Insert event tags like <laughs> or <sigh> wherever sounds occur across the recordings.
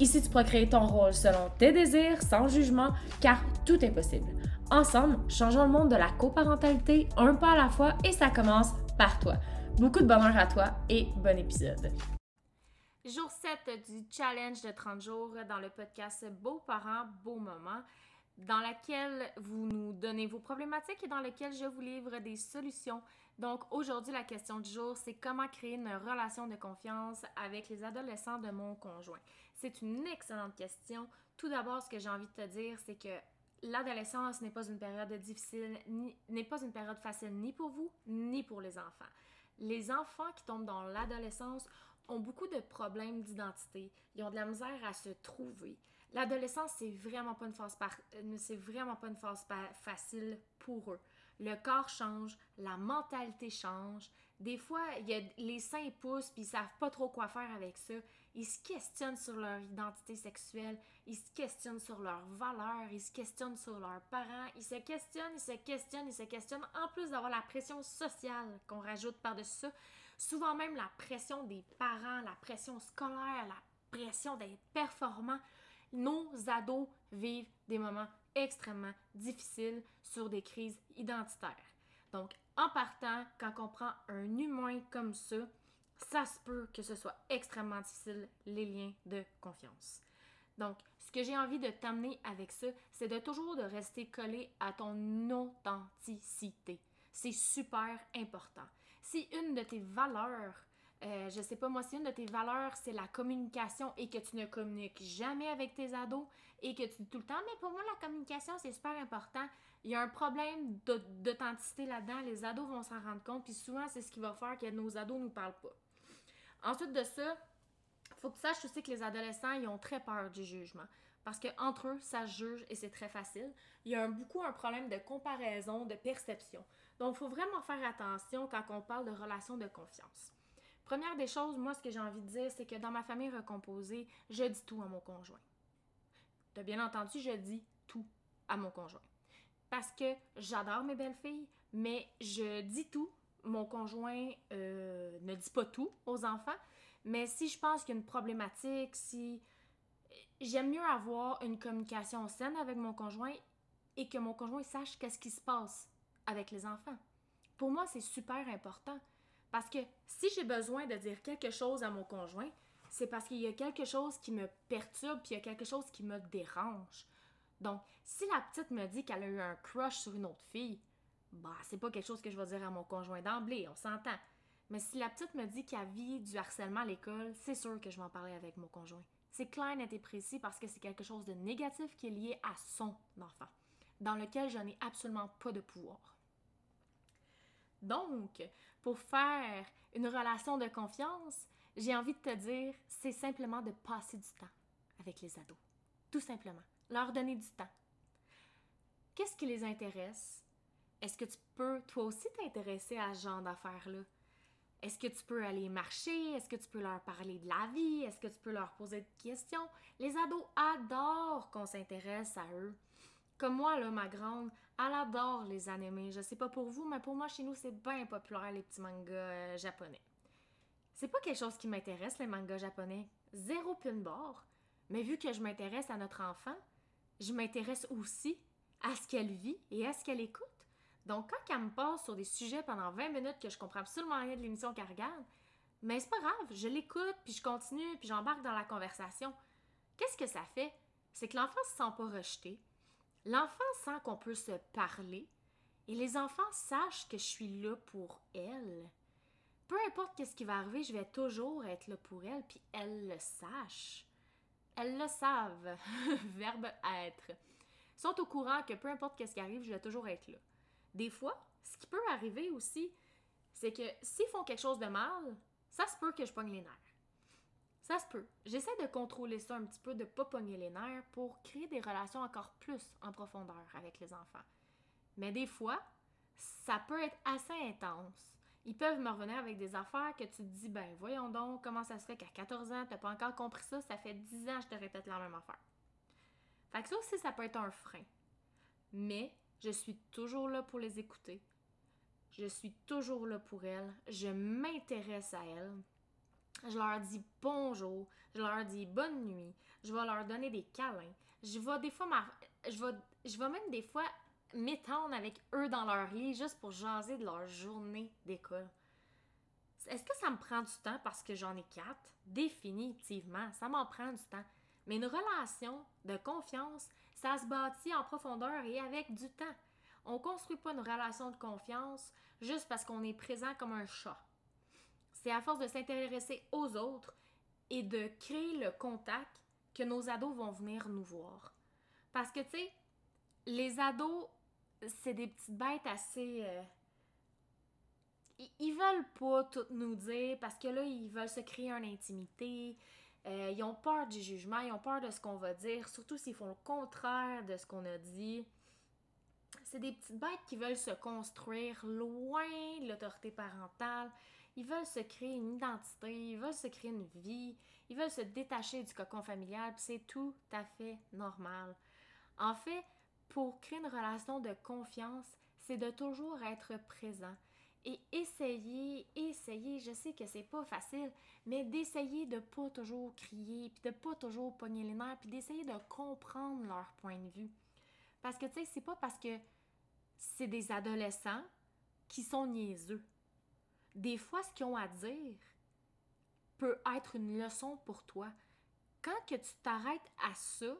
Ici, tu pourras créer ton rôle selon tes désirs, sans jugement, car tout est possible. Ensemble, changeons le monde de la coparentalité un pas à la fois et ça commence par toi. Beaucoup de bonheur à toi et bon épisode. Jour 7 du challenge de 30 jours dans le podcast Beaux parents, beaux moments, dans lequel vous nous donnez vos problématiques et dans lequel je vous livre des solutions donc aujourd'hui, la question du jour, c'est comment créer une relation de confiance avec les adolescents de mon conjoint? C'est une excellente question. Tout d'abord, ce que j'ai envie de te dire, c'est que l'adolescence n'est pas une période difficile, n'est pas une période facile ni pour vous, ni pour les enfants. Les enfants qui tombent dans l'adolescence ont beaucoup de problèmes d'identité. Ils ont de la misère à se trouver. L'adolescence, c'est vraiment pas une phase euh, c'est vraiment pas une phase facile pour eux le corps change, la mentalité change. Des fois, il y a, les seins poussent puis ils savent pas trop quoi faire avec ça. Ils se questionnent sur leur identité sexuelle, ils se questionnent sur leurs valeurs, ils se questionnent sur leurs parents, ils se questionnent, ils se questionnent, ils se questionnent. En plus d'avoir la pression sociale qu'on rajoute par-dessus ça, souvent même la pression des parents, la pression scolaire, la pression d'être performant. Nos ados vivent des moments extrêmement difficile sur des crises identitaires. Donc, en partant, quand on prend un humain comme ça, ça se peut que ce soit extrêmement difficile, les liens de confiance. Donc, ce que j'ai envie de t'amener avec ça, c'est de toujours de rester collé à ton authenticité. C'est super important. Si une de tes valeurs euh, je sais pas, moi, si une de tes valeurs, c'est la communication et que tu ne communiques jamais avec tes ados et que tu dis tout le temps, mais pour moi, la communication, c'est super important. Il y a un problème d'authenticité là-dedans. Les ados vont s'en rendre compte, puis souvent, c'est ce qui va faire que nos ados nous parlent pas. Ensuite de ça, faut que tu saches aussi que les adolescents, ils ont très peur du jugement. Parce qu'entre eux, ça juge et c'est très facile. Il y a beaucoup un problème de comparaison, de perception. Donc, il faut vraiment faire attention quand on parle de relations de confiance. Première des choses, moi, ce que j'ai envie de dire, c'est que dans ma famille recomposée, je dis tout à mon conjoint. T'as bien entendu, je dis tout à mon conjoint. Parce que j'adore mes belles filles, mais je dis tout. Mon conjoint euh, ne dit pas tout aux enfants. Mais si je pense qu'il y a une problématique, si j'aime mieux avoir une communication saine avec mon conjoint et que mon conjoint sache qu'est-ce qui se passe avec les enfants. Pour moi, c'est super important. Parce que si j'ai besoin de dire quelque chose à mon conjoint, c'est parce qu'il y a quelque chose qui me perturbe, puis il y a quelque chose qui me dérange. Donc, si la petite me dit qu'elle a eu un crush sur une autre fille, bah, c'est pas quelque chose que je vais dire à mon conjoint d'emblée, on s'entend. Mais si la petite me dit qu'elle vit du harcèlement à l'école, c'est sûr que je vais en parler avec mon conjoint. C'est clair, net et précis parce que c'est quelque chose de négatif qui est lié à son enfant, dans lequel je n'ai absolument pas de pouvoir. Donc, pour faire une relation de confiance, j'ai envie de te dire, c'est simplement de passer du temps avec les ados. Tout simplement. Leur donner du temps. Qu'est-ce qui les intéresse? Est-ce que tu peux toi aussi t'intéresser à ce genre d'affaires-là? Est-ce que tu peux aller marcher? Est-ce que tu peux leur parler de la vie? Est-ce que tu peux leur poser des questions? Les ados adorent qu'on s'intéresse à eux. Comme moi, là, ma grande, elle adore les animés. Je sais pas pour vous, mais pour moi, chez nous, c'est bien populaire, les petits mangas euh, japonais. C'est pas quelque chose qui m'intéresse, les mangas japonais. Zéro pin bord. Mais vu que je m'intéresse à notre enfant, je m'intéresse aussi à ce qu'elle vit et à ce qu'elle écoute. Donc, quand elle me passe sur des sujets pendant 20 minutes que je comprends absolument rien de l'émission qu'elle regarde, mais c'est pas grave, je l'écoute, puis je continue, puis j'embarque dans la conversation. Qu'est-ce que ça fait? C'est que l'enfant se sent pas rejeté, L'enfant sent qu'on peut se parler et les enfants sachent que je suis là pour elle. Peu importe qu'est-ce qui va arriver, je vais toujours être là pour elle, puis elles le sachent. Elles le savent. <laughs> Verbe être. Sont au courant que peu importe qu'est-ce qui arrive, je vais toujours être là. Des fois, ce qui peut arriver aussi, c'est que s'ils font quelque chose de mal, ça se peut que je pogne les nerfs. Ça se peut. J'essaie de contrôler ça un petit peu, de pas pogner les nerfs pour créer des relations encore plus en profondeur avec les enfants. Mais des fois, ça peut être assez intense. Ils peuvent me revenir avec des affaires que tu dis, ben voyons donc, comment ça se fait qu'à 14 ans, t'as pas encore compris ça, ça fait 10 ans que je te répète la même affaire. Fait que ça aussi, ça peut être un frein. Mais je suis toujours là pour les écouter. Je suis toujours là pour elles. Je m'intéresse à elles. Je leur dis bonjour, je leur dis bonne nuit, je vais leur donner des câlins. Je vais des fois je vais je vais même des fois m'étendre avec eux dans leur lit juste pour jaser de leur journée d'école. Est-ce que ça me prend du temps parce que j'en ai quatre? Définitivement, ça m'en prend du temps. Mais une relation de confiance, ça se bâtit en profondeur et avec du temps. On ne construit pas une relation de confiance juste parce qu'on est présent comme un chat. C'est à force de s'intéresser aux autres et de créer le contact que nos ados vont venir nous voir. Parce que, tu sais, les ados, c'est des petites bêtes assez... Euh, ils veulent pas tout nous dire parce que là, ils veulent se créer une intimité. Euh, ils ont peur du jugement, ils ont peur de ce qu'on va dire, surtout s'ils font le contraire de ce qu'on a dit. C'est des petites bêtes qui veulent se construire loin de l'autorité parentale. Ils veulent se créer une identité, ils veulent se créer une vie, ils veulent se détacher du cocon familial, c'est tout à fait normal. En fait, pour créer une relation de confiance, c'est de toujours être présent et essayer, essayer, je sais que c'est pas facile, mais d'essayer de pas toujours crier, puis de pas toujours pogner les nerfs, puis d'essayer de comprendre leur point de vue. Parce que tu sais, c'est pas parce que c'est des adolescents qui sont niaiseux. Des fois, ce qu'ils ont à dire peut être une leçon pour toi. Quand que tu t'arrêtes à ça,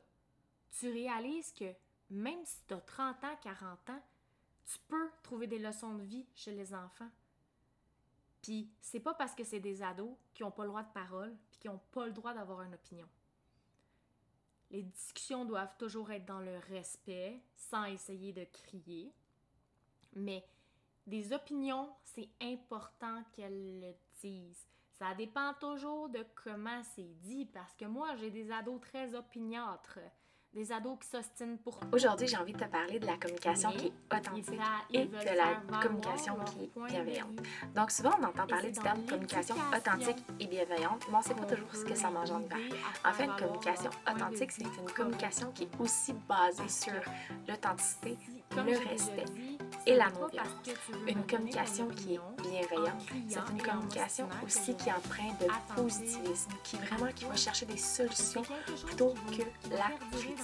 tu réalises que même si tu as 30 ans, 40 ans, tu peux trouver des leçons de vie chez les enfants. Puis c'est pas parce que c'est des ados qui n'ont pas le droit de parole puis qui n'ont pas le droit d'avoir une opinion. Les discussions doivent toujours être dans le respect, sans essayer de crier. Mais des opinions, c'est important qu'elles le disent. Ça dépend toujours de comment c'est dit, parce que moi, j'ai des ados très opiniâtres des ados qui s'ostinent pour Aujourd'hui, j'ai envie de te parler de la communication qui est authentique et de la communication qui est bienveillante. Donc, souvent, on entend parler du terme communication authentique et bienveillante, mais on ne sait pas toujours ce que ça m'engendre. En fait, une communication authentique, c'est une communication qui est aussi basée sur l'authenticité, le respect et l'amour. Une communication qui est bienveillante, c'est une communication aussi qui emprunte de positivisme, qui vraiment qui va chercher des solutions plutôt que la critique.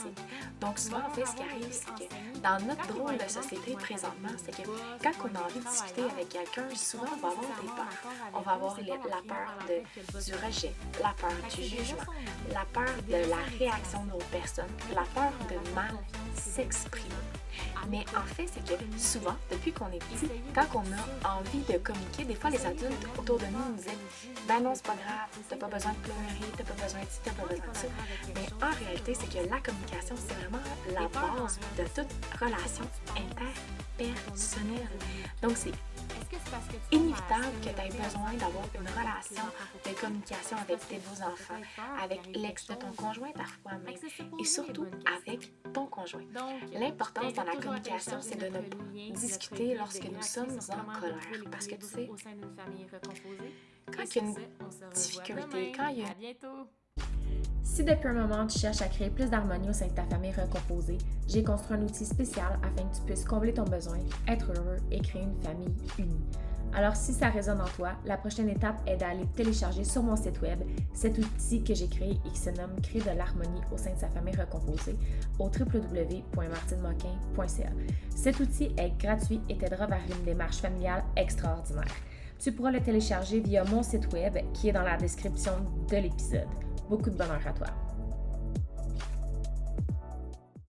Donc souvent, en fait, ce qui arrive, c'est que dans notre drôle de société présentement, c'est que quand on a envie de discuter avec quelqu'un, souvent on va avoir des peurs. On va avoir la peur de, du rejet, la peur du jugement, la peur de la réaction de l'autre personne, la peur de mal s'exprimer. Mais en fait, c'est que souvent, depuis qu'on est petit, quand on a envie de communiquer, des fois les adultes autour de nous nous disent Ben non, c'est pas grave, t'as pas besoin de pleurer, t'as pas besoin de ci, t'as pas besoin de ça. Mais en réalité, c'est que la communication, c'est vraiment la base de toute relation interpersonnelle. Donc, c'est inévitable que tu aies besoin d'avoir une relation de communication avec tes beaux enfants, avec l'ex de ton conjoint parfois même, et surtout avec ton conjoint. L'importance dans la communication, c'est de ne discuter lorsque nous sommes en colère. Parce que tu sais, quand il y a une difficulté, quand il y a... Si depuis un moment tu cherches à créer plus d'harmonie au sein de ta famille recomposée, j'ai construit un outil spécial afin que tu puisses combler ton besoin, être heureux et créer une famille unie. Alors si ça résonne en toi, la prochaine étape est d'aller télécharger sur mon site web cet outil que j'ai créé et qui se nomme Créer de l'harmonie au sein de sa famille recomposée au www.martinemoquin.ca. Cet outil est gratuit et t'aidera vers une démarche familiale extraordinaire. Tu pourras le télécharger via mon site web qui est dans la description de l'épisode. Beaucoup de bonheur à toi.